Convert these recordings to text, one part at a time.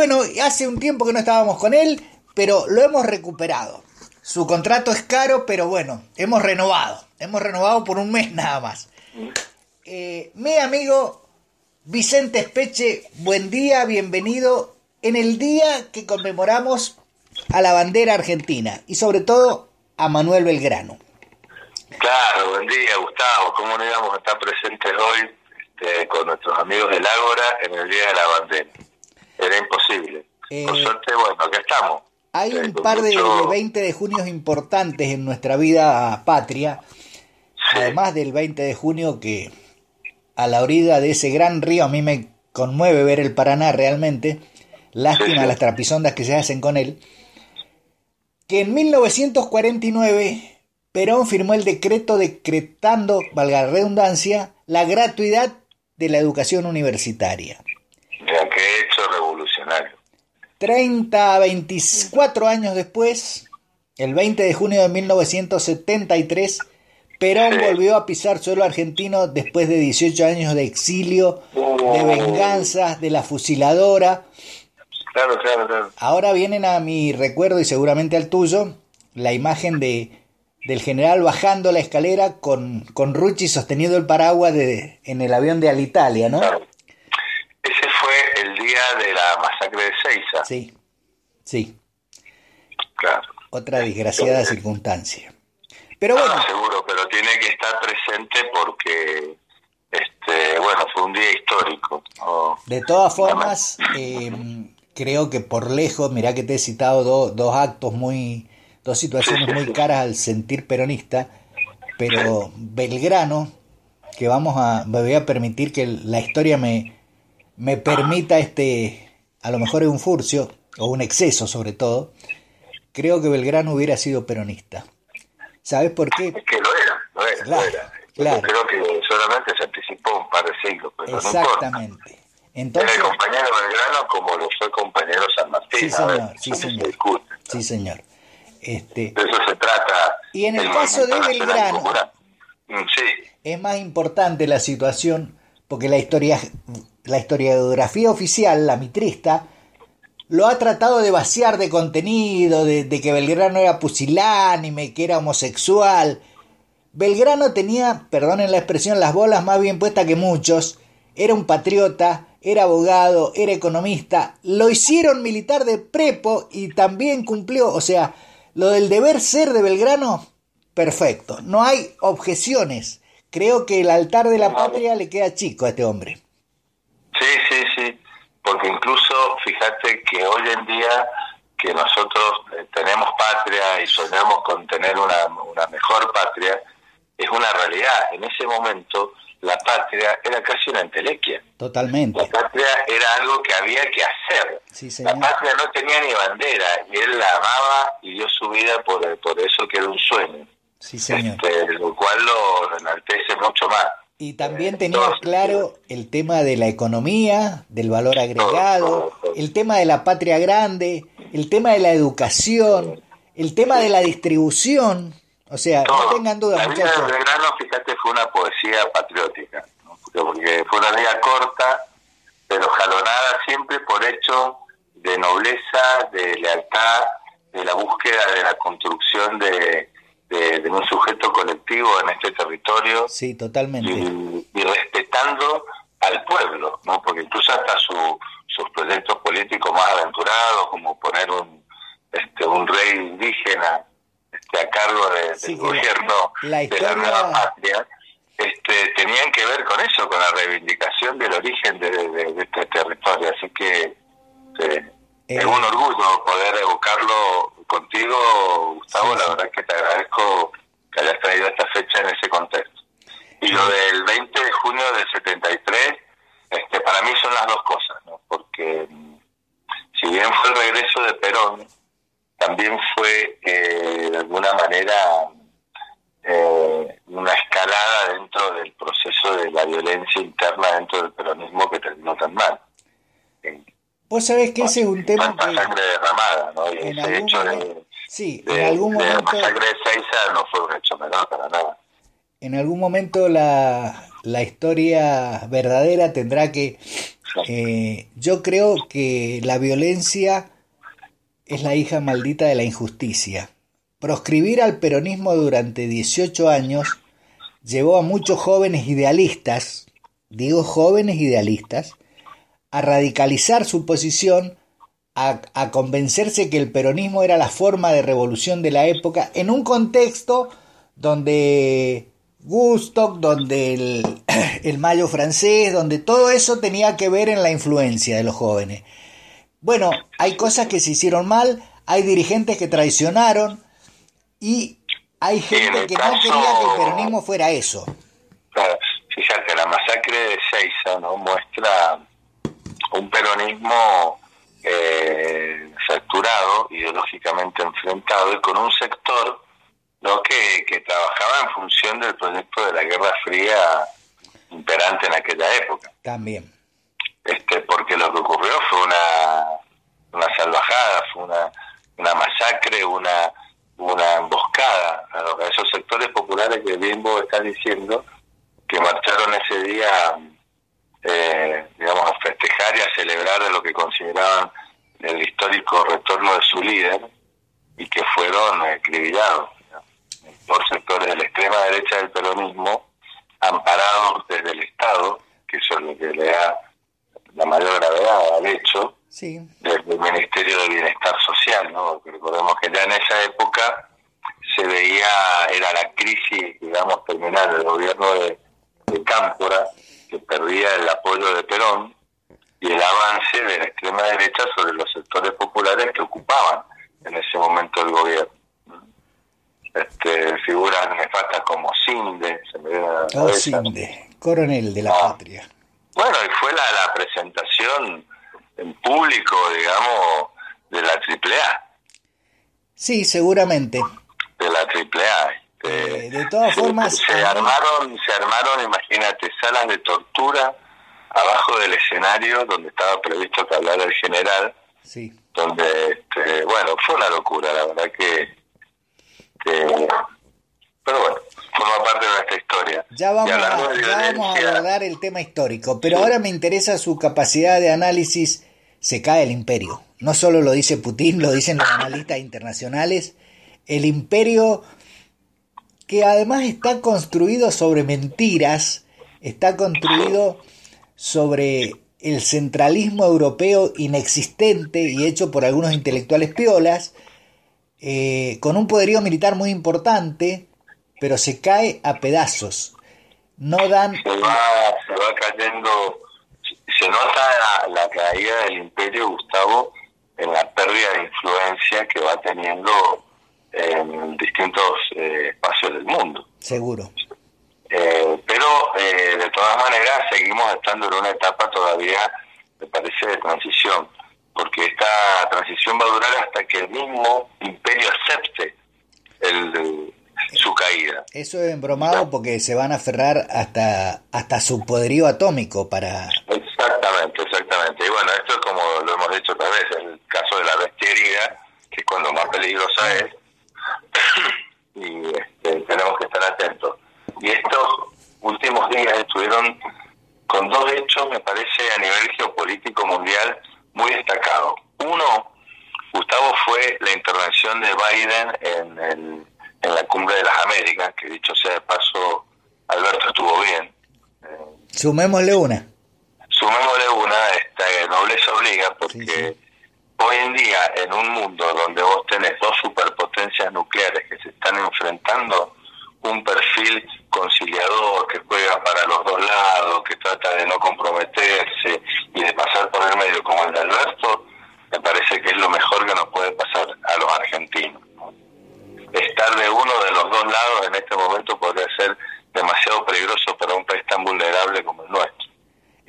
bueno, hace un tiempo que no estábamos con él, pero lo hemos recuperado. Su contrato es caro, pero bueno, hemos renovado. Hemos renovado por un mes nada más. Eh, mi amigo Vicente Espeche, buen día, bienvenido en el día que conmemoramos a la bandera argentina y sobre todo a Manuel Belgrano. Claro, buen día Gustavo, ¿cómo no íbamos a estar presentes hoy este, con nuestros amigos del Ágora en el Día de la Bandera? Era imposible. Por Eh, suerte, bueno, acá estamos. Hay Eh, un par de, mucho- de 20 de junio importantes en nuestra vida patria, Sí. además del 20 de junio que a la orilla de ese gran río a mí me conmueve ver el Paraná realmente, lástima sí. las trapisondas que se hacen con él, que en 1949 Perón firmó el decreto decretando, valga la redundancia, la gratuidad de la educación universitaria. Revolucionario. 30 a 24 años después, el 20 de junio de 1973, Perón volvió a pisar suelo argentino después de 18 años de exilio, de Oh. venganzas, de la fusiladora. Claro, claro, claro. Ahora vienen a mi recuerdo y seguramente al tuyo la imagen de del general bajando la escalera con, con Rucci sosteniendo el paraguas de, en el avión de Alitalia, ¿no? Claro. Fue el día de la masacre de Seiza. Sí, sí, Claro. otra desgraciada circunstancia. Pero bueno, seguro, pero tiene que estar presente porque, este, bueno, fue un día histórico. ¿no? De todas formas, eh, creo que por lejos, mirá que te he citado do- dos actos muy, dos situaciones muy caras al sentir peronista, pero Belgrano, que vamos a, me voy a permitir que la historia me, me permita este, a lo mejor es un furcio, o un exceso sobre todo, creo que Belgrano hubiera sido peronista. ¿Sabes por qué? Es que lo era, lo era, Claro, lo era. claro. Creo que solamente se anticipó un par de siglos, pero no importa. Exactamente. Era Entonces, el compañero Belgrano como lo fue compañero San Martín. Sí, ver, señor, sí, no se señor. sí señor. Este, De eso se trata. Y en el del caso de Belgrano. Mm, Sí, es más importante la situación porque la historia la historiografía oficial, la mitrista, lo ha tratado de vaciar de contenido, de, que Belgrano era pusilánime, que era homosexual. Belgrano tenía, perdonen la expresión, las bolas más bien puestas que muchos. Era un patriota, era abogado, era economista. Lo hicieron militar de prepo y también cumplió. O sea, lo del deber ser de Belgrano, perfecto. No hay objeciones. Creo que el altar de la patria le queda chico a este hombre. Sí, sí, sí. Porque incluso, fíjate que hoy en día que nosotros eh, tenemos patria y soñamos con tener una, una mejor patria, es una realidad. En ese momento, la patria era casi una entelequia. Totalmente. La patria era algo que había que hacer. Sí, La señor. patria no tenía ni bandera y él la amaba y dio su vida por, por eso que era un sueño, Sí, señor. este, lo cual lo enaltece mucho más. Y también tenía claro el tema de la economía, del valor agregado, el tema de la patria grande, el tema de la educación, el tema de la distribución. O sea, no tengan duda, la vida muchachos. de Belgrano, fíjate, fue una poesía patriótica, ¿no? porque, porque fue una vida corta, pero jalonada siempre por hecho de nobleza, de lealtad, de la búsqueda de la construcción de, de- de un sujeto colectivo en este territorio Sí, totalmente. y, y respetando al pueblo, ¿no? porque incluso hasta su- sus proyectos políticos más aventurados, como poner un, este, un rey indígena este, a cargo de- del Sí, gobierno la de historia- la nueva patria, este, tenían que ver con eso, con la reivindicación del origen de, de- de este territorio. Así que eh, Eh, es un orgullo poder evocarlo contigo, Gustavo. Sí, la verdad es que te agradezco que hayas traído esta fecha en ese contexto. Y lo del 20 de junio del 73, este, para mí son las dos cosas, ¿no? porque mm, si bien fue el regreso de Perón, también fue eh, de alguna manera eh, una escalada dentro del proceso de la violencia interna dentro del peronismo que terminó tan mal. Eh, Vos sabés que ese es un tema que sangre derramada, ¿no? Y en ese algún hecho momento, de, sí, de, en algún de la momento, masacre de Seiza no fue un hecho menor para nada. en algún momento la, la historia verdadera tendrá que Eh, yo creo que la violencia es la hija maldita de la injusticia. Proscribir al peronismo durante 18 años llevó a muchos jóvenes idealistas, digo jóvenes idealistas, a radicalizar su posición, a, a, convencerse que el peronismo era la forma de revolución de la época, en un contexto donde Gustock, donde el, el Mayo francés, donde todo eso tenía que ver en la influencia de los jóvenes. Bueno, hay cosas que se hicieron mal, hay dirigentes que traicionaron y hay gente que no quería que el peronismo fuera eso. Claro, fíjate, la masacre de Seiza ¿no? muestra un peronismo eh, fracturado, ideológicamente enfrentado y con un sector ¿no? que, que trabajaba en función del proyecto de la Guerra Fría imperante en aquella época. También. Este, porque lo que ocurrió fue una, una salvajada, fue una, una masacre, una, una emboscada a, esos sectores populares que bien vos estás diciendo, que marcharon ese día, eh, digamos, a festejar y a celebrar de lo que consideraban el histórico retorno de su líder y que fueron acribillados por sectores de la extrema derecha del peronismo, amparados desde el Estado, que eso es lo que le da la mayor gravedad al hecho, sí. desde el Ministerio de Bienestar Social, ¿no? recordemos que ya en esa época se veía, era la crisis, digamos, terminal del gobierno de, de Cámpora, que perdía el apoyo de Perón, y el avance de la extrema derecha sobre los sectores populares que ocupaban en ese momento el gobierno. Este, figuras nefastas como Cinde, se me viene a la Oh, cabeza. Cinde, coronel de la Ah. patria. Bueno, y fue la, la presentación en público, digamos, de la AAA, Sí, seguramente. de la AAA. Este, Eh, de todas se- formas, se armaron, se armaron, imagínate, salas de tortura abajo del escenario donde estaba previsto que hablara el general, Sí. donde, este, bueno, fue una locura, la verdad que, que- pero bueno, forma parte de nuestra historia. Ya vamos, a, ya vamos a violencia, abordar el tema histórico, pero ahora me interesa su capacidad de análisis. Se cae el imperio. No solo lo dice Putin, lo dicen los analistas internacionales. El imperio que además está construido sobre mentiras, está construido sobre el centralismo europeo inexistente y hecho por algunos intelectuales piolas, eh, con un poderío militar muy importante, pero se cae a pedazos. No dan... se va, se va cayendo, se nota la, la caída del imperio, Gustavo, en la pérdida de influencia que va teniendo en distintos eh, espacios del mundo. Seguro. Eh, pero eh, de todas maneras seguimos estando en una etapa todavía, me parece, de transición, porque esta transición va a durar hasta que el mismo imperio acepte el, su caída. Eso es embromado porque se van a aferrar hasta, hasta su poderío atómico para... Exactamente, exactamente. Y bueno, esto es como lo hemos dicho otra vez, el caso de la bestia herida, que es cuando más peligrosa es, y este, tenemos que estar atentos. Y estos últimos días estuvieron con dos hechos, me parece, a nivel geopolítico mundial muy destacados. Uno, Gustavo, fue la intervención de Biden en, el, en la Cumbre de las Américas, que dicho sea de paso, Alberto estuvo bien. Sumémosle una. Sumémosle una, esta nobleza obliga, porque Sí, sí. Hoy en día, en un mundo donde vos tenés dos superpotencias nucleares que se están enfrentando, un perfil conciliador que juega para los dos lados, que trata de no comprometerse y de pasar por el medio como el de Alberto, me parece que es lo mejor que nos puede pasar a los argentinos. ¿no? Estar de uno de los dos lados en este momento podría ser demasiado peligroso para un país tan vulnerable como el nuestro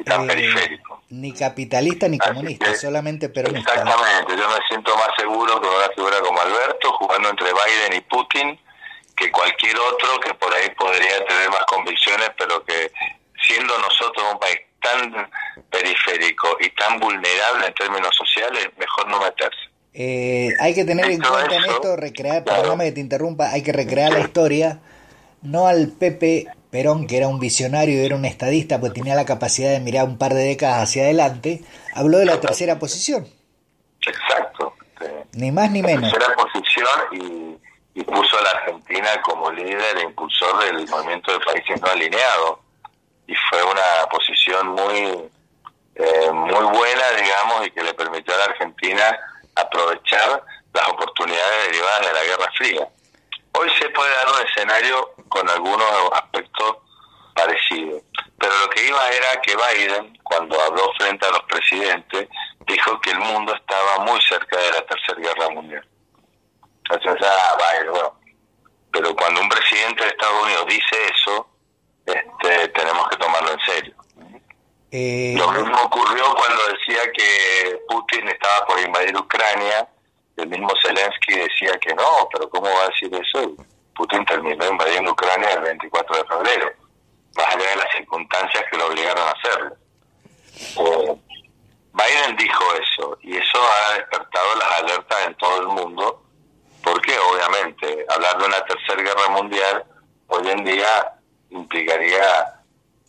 tan Eh, periférico. Ni capitalista ni Así comunista, que- solamente peronista. Exactamente, yo me siento más seguro con una figura como Alberto, jugando entre Biden y Putin, que cualquier otro que por ahí podría tener más convicciones, pero que siendo nosotros un país tan periférico y tan vulnerable en términos sociales, mejor no meterse. Eh, hay que tener en cuenta en esto, recrear, claro. perdóname que te interrumpa, hay que recrear la historia, no al Pepe Perón, que era un visionario y era un estadista, pues tenía la capacidad de mirar un par de décadas hacia adelante, habló de la tercera posición. Exacto. Ni más ni menos. Tercera posición y, y, puso a la Argentina como líder e impulsor del movimiento de países no alineados. Y fue una posición muy, eh, muy buena, digamos, y que le permitió a la Argentina aprovechar las oportunidades derivadas de la Guerra Fría. Hoy se puede dar un escenario con algunos aspectos parecidos, pero lo que iba era que Biden, cuando habló frente a los presidentes, dijo que el mundo estaba muy cerca de la Tercera Guerra Mundial. Entonces, ah, Biden, bueno, pero cuando un presidente de Estados Unidos dice eso, este, tenemos que tomarlo en serio. Eh, lo mismo ocurrió cuando decía que Putin estaba por invadir Ucrania el mismo Zelensky decía que no, pero ¿cómo va a decir eso? Putin terminó invadiendo Ucrania el 24 de febrero, más allá de las circunstancias que lo obligaron a hacerlo. Biden dijo eso y eso ha despertado las alertas en todo el mundo porque obviamente hablar de una tercera guerra mundial hoy en día implicaría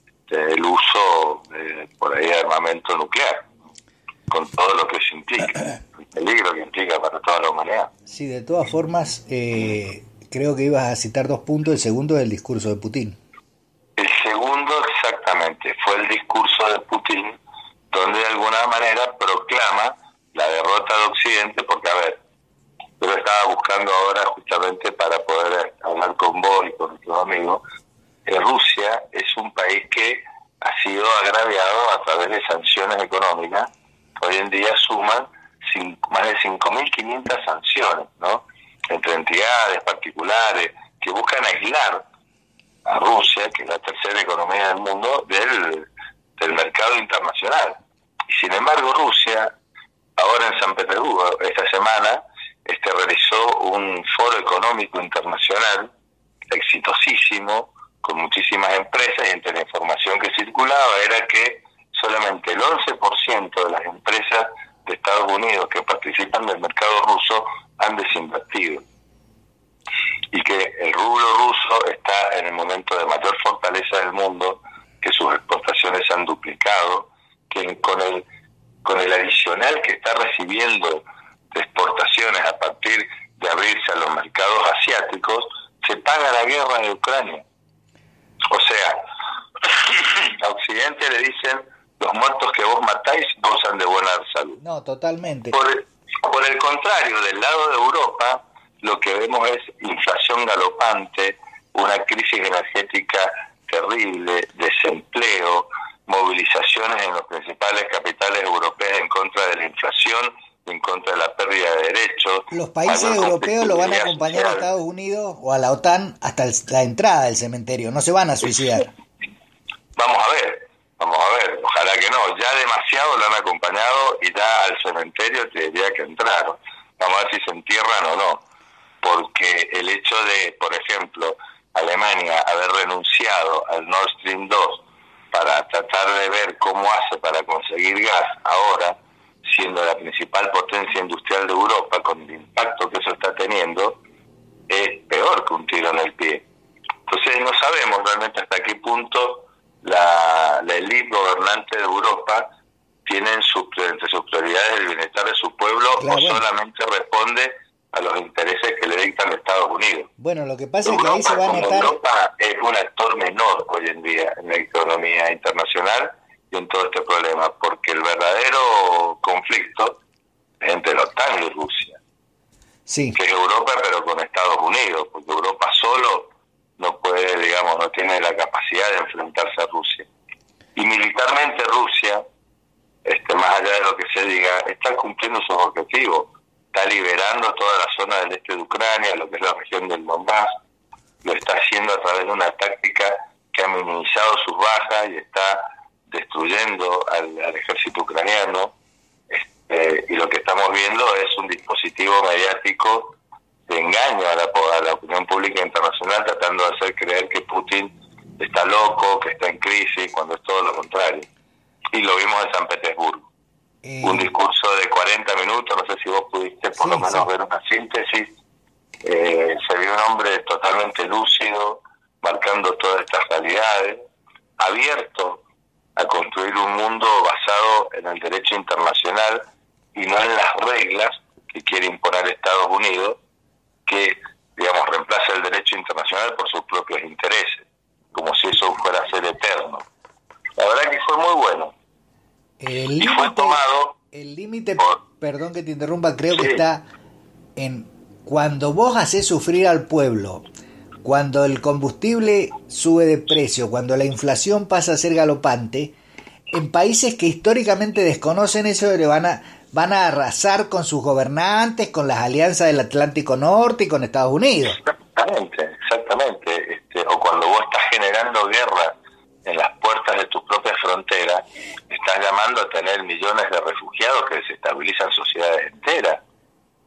este, el uso de, por ahí de armamento nuclear con todo lo que eso implica peligro que implica para toda la humanidad. Sí, de todas formas, eh, creo que ibas a citar dos puntos. El segundo es el discurso de Putin. El segundo, exactamente, fue el discurso de Putin, donde de alguna manera proclama la derrota de Occidente, porque, a ver, yo estaba buscando ahora justamente para poder hablar con vos y con nuestros amigos, que Rusia es un país que ha sido agraviado a través de sanciones económicas, hoy en día suman más de 5.500 sanciones, ¿no? Entre entidades particulares que buscan aislar a Rusia, que es la tercera economía del mundo, del, del mercado internacional. Y sin embargo, Rusia, ahora en San Petersburgo, esta semana, este realizó un foro económico internacional exitosísimo, con muchísimas empresas, y entre la información que circulaba era que solamente el 11% de las empresas de Estados Unidos que participan del mercado ruso han desinvertido y que el rublo ruso está en el momento de mayor fortaleza del mundo, que sus exportaciones han duplicado, que con el con el adicional que está recibiendo de exportaciones a partir de abrirse a los mercados asiáticos, se paga la guerra de Ucrania. O sea, a Occidente le dicen los muertos que vos matáis gozan de buena salud. No, totalmente. Por el, por el contrario, del lado de Europa, lo que vemos es inflación galopante, una crisis energética terrible, desempleo, movilizaciones en los principales capitales europeos en contra de la inflación, en contra de la pérdida de derechos. Los países europeos lo van a acompañar a Estados Unidos o a la OTAN hasta la entrada del cementerio, no se van a suicidar. Vamos a ver, Vamos a ver, ojalá que no. Ya demasiado lo han acompañado y ya al cementerio te diría que entraron. Vamos a ver si se entierran o no. Porque el hecho de, por ejemplo, Alemania haber renunciado al Nord Stream 2 para tratar de ver cómo hace para conseguir gas ahora, siendo la principal potencia industrial de Europa, con el impacto que eso está teniendo, es peor que un tiro en el pie. Entonces no sabemos realmente hasta qué punto la, la élite gobernante de Europa tiene sus, entre sus prioridades el bienestar de su pueblo o solamente responde a los intereses que le dictan Estados Unidos. Bueno, lo que pasa es que ahí se va a notar... Europa es un actor menor hoy en día en la economía internacional y en todo este problema, porque el verdadero conflicto es entre la OTAN y Rusia. Sí. Que es Europa, pero con Estados Unidos, porque Europa solo no puede, digamos, no tiene la capacidad de enfrentarse a Rusia. Y militarmente Rusia, este, más allá de lo que se diga, está cumpliendo sus objetivos. Está liberando toda la zona del este de Ucrania, lo que es la región del Donbass. Lo está haciendo a través de una táctica que ha minimizado sus bajas y está destruyendo al, ejército ucraniano. Este, y lo que estamos viendo es un dispositivo mediático engaño a la, a la opinión pública internacional tratando de hacer creer que Putin está loco, que está en crisis, cuando es todo lo contrario. Y lo vimos en San Petersburgo. Eh, un discurso de 40 minutos, no sé si vos pudiste por lo menos ver una síntesis. Eh, se vio un hombre totalmente lúcido, marcando todas estas realidades, abierto a construir un mundo basado en el derecho internacional y no en las reglas que quiere imponer Estados Unidos, que, digamos, reemplaza el derecho internacional por sus propios intereses, como si eso fuera a ser eterno. La verdad que fue muy bueno. El y fue tomado... El límite, perdón que te interrumpa, creo que está en cuando vos haces sufrir al pueblo, cuando el combustible sube de precio, cuando la inflación pasa a ser galopante, en países que históricamente desconocen eso le van a van a arrasar con sus gobernantes, con las alianzas del Atlántico Norte y con Estados Unidos. Exactamente, exactamente. Este, o cuando vos estás generando guerra en las puertas de tus propias fronteras, estás llamando a tener millones de refugiados que desestabilizan sociedades enteras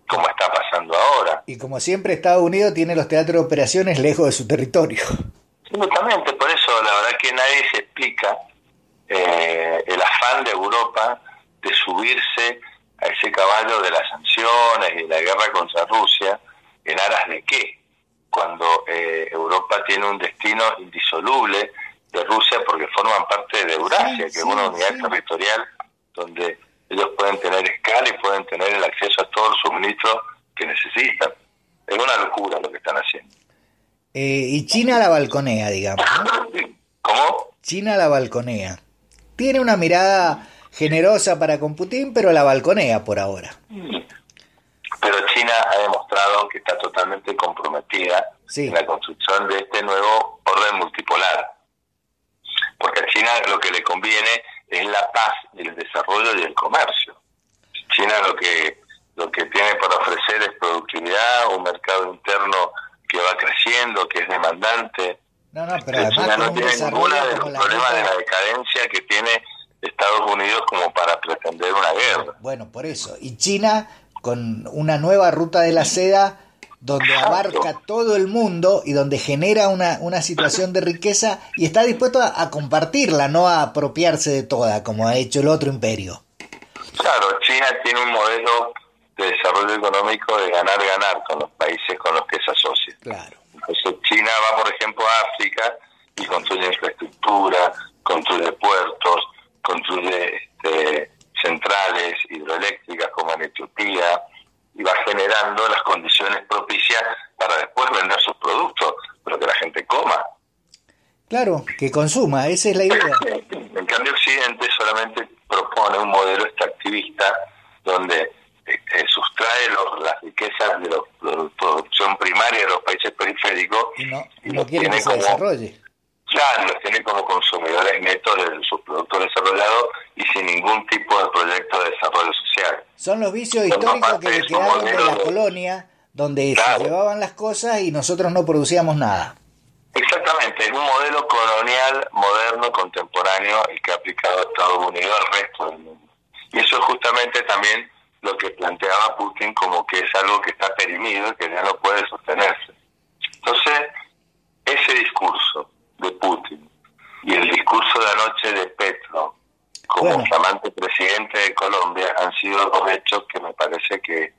como está pasando ahora. Y como siempre, Estados Unidos tiene los teatros de operaciones lejos de su territorio. Absolutamente, por eso la verdad que nadie se explica eh, el afán de Europa de subirse a ese caballo de las sanciones y la guerra contra Rusia, en aras de qué, cuando eh, Europa tiene un destino indisoluble de Rusia porque forman parte de Eurasia, que es una unidad territorial donde ellos pueden tener escala y pueden tener el acceso a todo el suministro que necesitan. Es una locura lo que están haciendo. Eh, y China la balconea, digamos. ¿Cómo? China la balconea. Tiene una mirada generosa para con Putin, pero la balconea por ahora. Pero China ha demostrado que está totalmente comprometida en la construcción de este nuevo orden multipolar. Porque a China lo que le conviene es la paz, el desarrollo y el comercio. China lo que lo que tiene para ofrecer es productividad, un mercado interno que va creciendo, que es demandante. No, no, pero China no tiene ninguna de los problemas de la decadencia que tiene Estados Unidos como para pretender una guerra. Bueno, por eso. Y China con una nueva ruta de la seda donde abarca todo el mundo y donde genera una, una situación de riqueza y está dispuesto a, compartirla, no a apropiarse de toda, como ha hecho el otro imperio. Claro, China tiene un modelo de desarrollo económico de ganar-ganar con los países con los que se asocia. Claro. Entonces China va, por ejemplo, a África y construye infraestructura, construye puertos, construye este, centrales hidroeléctricas como en Etiopía, y va generando las condiciones propicias para después vender sus productos, pero que la gente coma. Claro, que consuma, esa es la idea. En cambio, Occidente solamente propone un modelo extractivista donde eh, eh, sustrae las riquezas de la producción primaria de los países periféricos y no, quiere que se desarrolle. Claro, los tiene como consumidores netos de sus productos desarrollados y sin ningún tipo de proyecto de desarrollo social. Son los vicios históricos que quedaron de la colonia, donde se llevaban las cosas y nosotros no producíamos nada. Exactamente, es un modelo colonial, moderno, contemporáneo, el que ha aplicado Estados Unidos al resto del mundo. Y eso es justamente también lo que planteaba Putin como que es algo que está perimido y que ya no puede sostenerse. Entonces, ese discurso de Putin y el discurso de Petro como flamante presidente de Colombia han sido dos hechos que me parece que,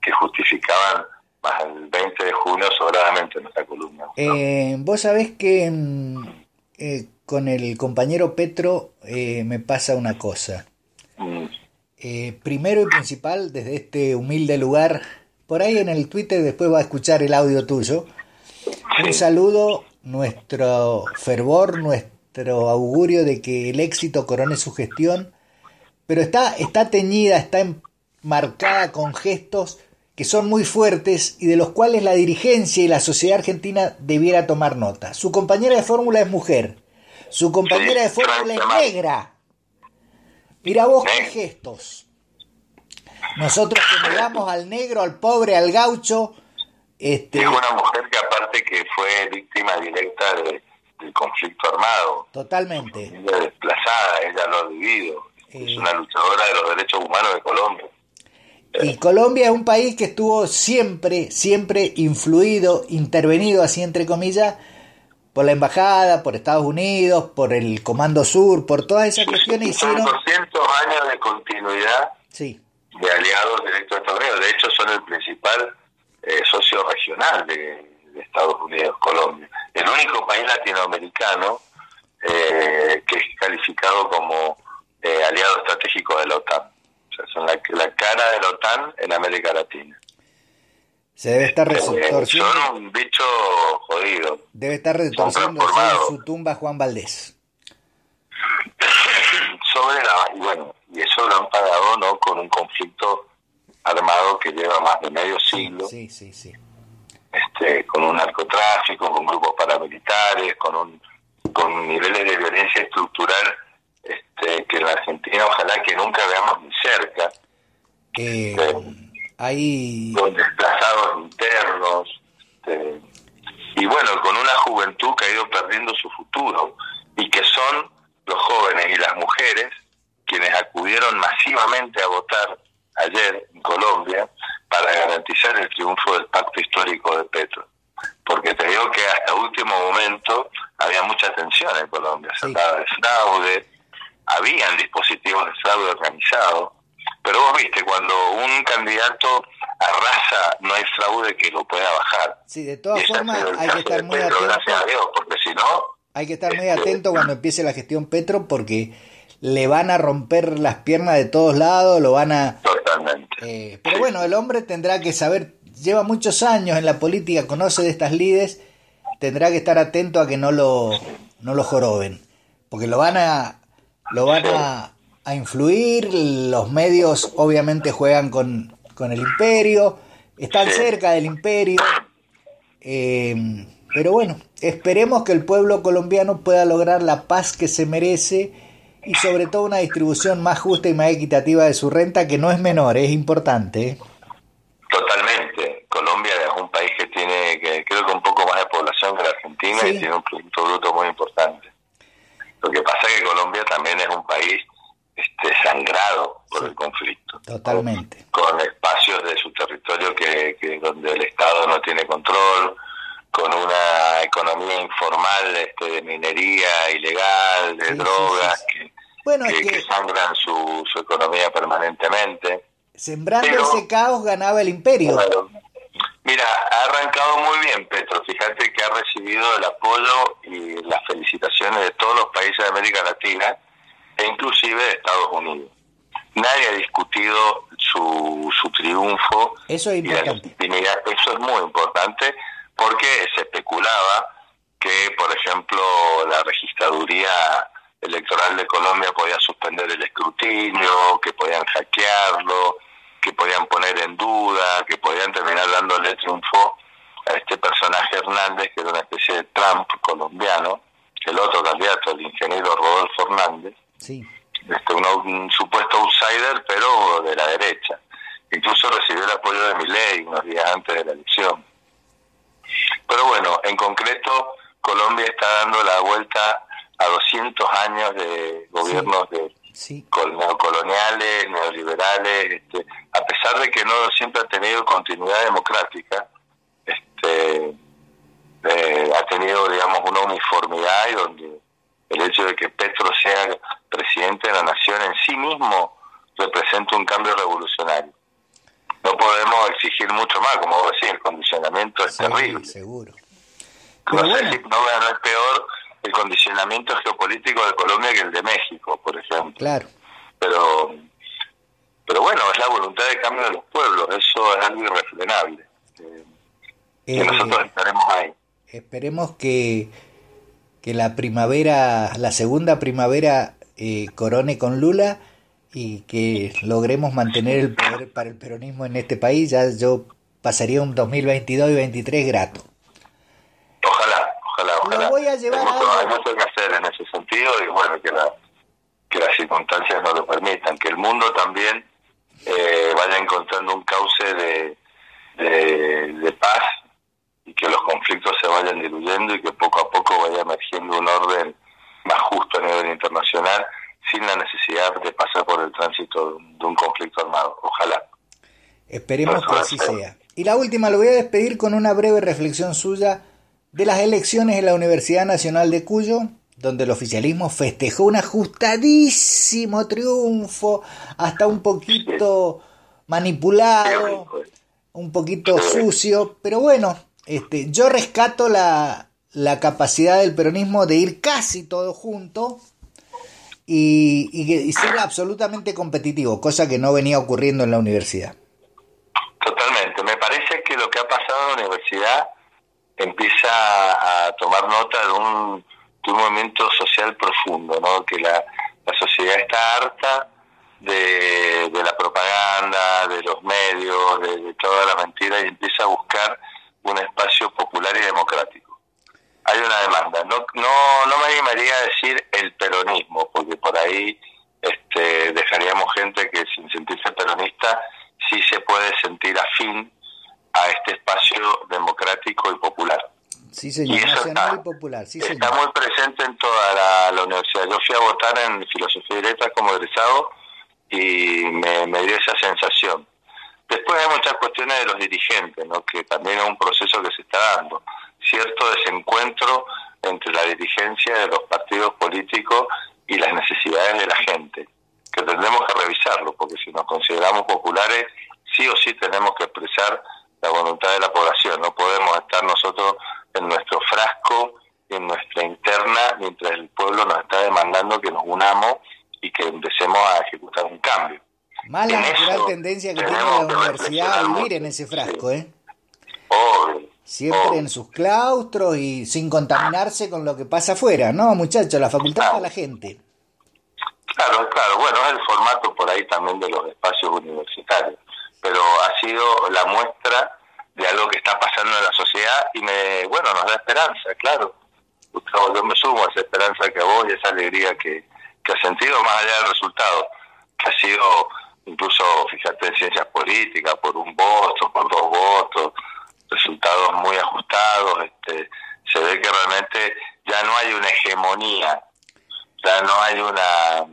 que justificaban más el 20 de junio sobradamente en nuestra columna. Eh, vos sabés que mm, eh, con el compañero Petro eh, me pasa una cosa. Mm. primero y principal, desde este humilde lugar, por ahí en el Twitter después va a escuchar el audio tuyo. Un saludo, nuestro fervor, nuestro augurio de que el éxito corone su gestión, pero está, está teñida, está marcada con gestos que son muy fuertes y de los cuales la dirigencia y la sociedad argentina debiera tomar nota. Su compañera de fórmula es mujer, su compañera de fórmula es negra. Mira vos qué gestos. Nosotros que miramos al negro, al pobre, al gaucho. Este... Es una mujer que aparte que fue víctima directa de, del conflicto armado. Totalmente. Ella desplazada, ella lo ha vivido. Es una luchadora de los derechos humanos de Colombia. Y Colombia es un país que estuvo siempre, siempre influido, intervenido, así entre comillas, por la embajada, por Estados Unidos, por el Comando Sur, por todas esas cuestiones. Son 200 años de continuidad sí. de aliados directos de Estados Unidos. De hecho, son el principal eh, socio regional de, de Estados Unidos, Colombia. El único país latinoamericano eh, que es calificado como eh, aliado estratégico de la OTAN. O sea, son la, cara de la OTAN en América Latina. Se debe estar retorciendo. son un bicho jodido. Debe estar retorciendo en su tumba Juan Valdés. Sobre la. Y bueno, y eso lo han pagado, ¿no? Con un conflicto armado que lleva más de medio siglo. Sí, sí, sí. Este, con un narcotráfico, con grupos paramilitares, con un con niveles de violencia estructural este, que en la Argentina ojalá que nunca veamos ni cerca. Eh, hay... Con desplazados internos. Este, y bueno, con una juventud que ha ido perdiendo su futuro y que son los jóvenes y las mujeres quienes acudieron masivamente a votar ayer en Colombia para garantizar el triunfo del pacto histórico de Petro. Porque te digo que hasta último momento había mucha tensión en Colombia, se hablaba de fraude, habían dispositivos de fraude organizado, pero vos viste, cuando un candidato arrasa, no hay fraude que lo pueda bajar. Sí, de todas formas hay que estar muy atento. porque si no... Hay que estar muy este, atento cuando empiece la gestión Petro porque le van a romper las piernas de todos lados, lo van a... Totalmente. Eh, pero bueno, el hombre tendrá que saber, lleva muchos años en la política, conoce de estas lides, tendrá que estar atento a que no lo, no lo joroben, porque lo van a, lo van a, a influir, los medios obviamente juegan con, con el imperio, están cerca del imperio, eh, pero bueno, esperemos que el pueblo colombiano pueda lograr la paz que se merece y sobre todo una distribución más justa y más equitativa de su renta, que no es menor, es importante. Totalmente. Colombia es un país que tiene, que creo que un poco más de población que la Argentina y tiene un Producto Bruto muy importante. Lo que pasa es que Colombia también es un país este, sangrado por el conflicto. Totalmente. Con, espacios de su territorio que, que donde el Estado no tiene control, con una economía informal este, de minería ilegal, de drogas, que, bueno, que, sangran su, su, economía permanentemente. Sembrando ese caos ganaba el imperio. mira, ha arrancado muy bien Petro, fíjate que ha recibido el apoyo y las felicitaciones de todos los países de América Latina e inclusive de Estados Unidos. Nadie ha discutido su, su triunfo. Eso es importante. Eso es muy importante porque se especulaba que, por ejemplo, la registraduría electoral de Colombia podía suspender el escrutinio, que podían hackearlo, que podían poner en duda, que podían terminar dándole triunfo a este personaje Hernández, que era una especie de Trump colombiano, el otro candidato, el ingeniero Rodolfo Hernández, sí. este, un, supuesto outsider, pero de la derecha. Incluso recibió el apoyo de Milei unos días antes de la elección. Pero bueno, en concreto, Colombia está dando la vuelta a 200 años de gobiernos de neocoloniales, neoliberales, este, a pesar de que no siempre ha tenido continuidad democrática, este, eh, ha tenido, digamos, una uniformidad y donde el hecho de que Petro sea presidente de la nación en sí mismo representa un cambio revolucionario no podemos exigir mucho más, como vos decís, el condicionamiento es terrible. Seguro. no sé no va a peor el condicionamiento geopolítico de Colombia que el de México, por ejemplo. Claro. Pero, pero bueno, es la voluntad de cambio de los pueblos, eso es algo irrefrenable. Eh, que eh, nosotros estaremos ahí. Esperemos que, que la primavera, la segunda primavera, eh, corone con Lula y que logremos mantener el poder para el peronismo en este país, ya yo pasaría un 2022 y 2023 grato. Ojalá, ojalá, ojalá. voy a llevar hay, mucho, que hacer en ese sentido y bueno, que, la, que las circunstancias no lo permitan, que el mundo también eh, vaya encontrando un cauce de, de, de paz y que los conflictos se vayan diluyendo y que poco a poco vaya emergiendo un orden más justo a nivel internacional sin la necesidad de pasar por el tránsito de un conflicto armado. Ojalá. Esperemos que así sea. Y la última, lo voy a despedir con una breve reflexión suya de las elecciones en la Universidad Nacional de Cuyo, donde el oficialismo festejó un ajustadísimo triunfo, hasta un poquito manipulado, un poquito sucio, pero bueno, este, yo rescato la, la capacidad del peronismo de ir casi todo junto y, y, ser absolutamente competitivo, cosa que no venía ocurriendo en la universidad. Totalmente. Me parece que lo que ha pasado en la universidad empieza a tomar nota de un, movimiento social profundo, ¿no? que la, sociedad está harta de, la propaganda, de los medios, de, de toda la mentira y empieza a buscar un espacio popular y democrático hay una demanda. No, no, no me animaría a decir el peronismo, porque por ahí este, dejaríamos gente que sin sentirse peronista sí se puede sentir afín a este espacio democrático y popular. Sí, señor, y nacional y popular. Sí, está muy presente en toda la, universidad. Yo fui a votar en Filosofía y Letras como egresado y me, me dio esa sensación. Después hay muchas cuestiones de los dirigentes, ¿no? que también es un proceso que se está dando cierto desencuentro entre la dirigencia de los partidos políticos y las necesidades de la gente, que tendremos que revisarlo, porque si nos consideramos populares, sí o sí tenemos que expresar la voluntad de la población, no podemos estar nosotros en nuestro frasco, en nuestra interna, mientras el pueblo nos está demandando que nos unamos y que empecemos a ejecutar un cambio. Mala natural tendencia que tiene la universidad a vivir en ese frasco, ¿eh? Siempre en sus claustros y sin contaminarse con lo que pasa afuera, ¿no, muchachos? La facultad claro. la gente. Claro, claro. Bueno, es el formato por ahí también de los espacios universitarios. Pero ha sido la muestra de algo que está pasando en la sociedad y me, bueno, nos da esperanza, claro. Gustavo, yo me sumo a esa esperanza que a vos y esa alegría que, que has sentido más allá del resultado, que ha sido incluso, fíjate, en ciencias políticas, por un voto, por dos votos, resultados muy ajustados, este, se ve que realmente ya no hay una hegemonía, ya no hay una...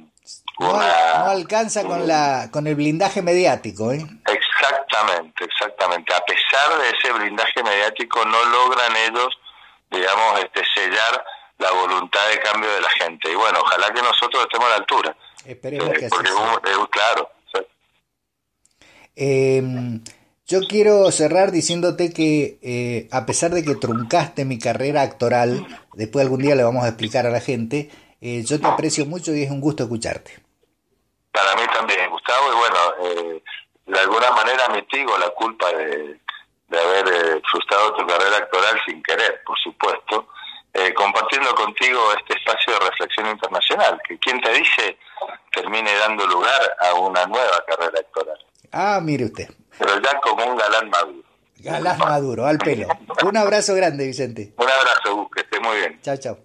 no, alcanza con, la, con el blindaje mediático. ¿eh? Exactamente, exactamente. A pesar de ese blindaje mediático, no logran ellos, digamos, este, sellar la voluntad de cambio de la gente. Y bueno, ojalá que nosotros estemos a la altura. Esperemos eh, que así sea. claro. Eh, yo quiero cerrar diciéndote que eh, a pesar de que truncaste mi carrera actoral, después algún día le vamos a explicar a la gente, eh, yo te aprecio mucho y es un gusto escucharte. Para mí también, Gustavo, y bueno, eh, de alguna manera mitigo la culpa de, haber frustrado tu carrera actoral sin querer, por supuesto, compartiendo contigo este espacio de reflexión internacional, que quien te dice termine dando lugar a una nueva carrera actoral. Ah, mire usted pero ya como un galán maduro. Galán maduro, al pelo. Un abrazo grande, Vicente. Un abrazo, que esté muy bien. Chao, chao.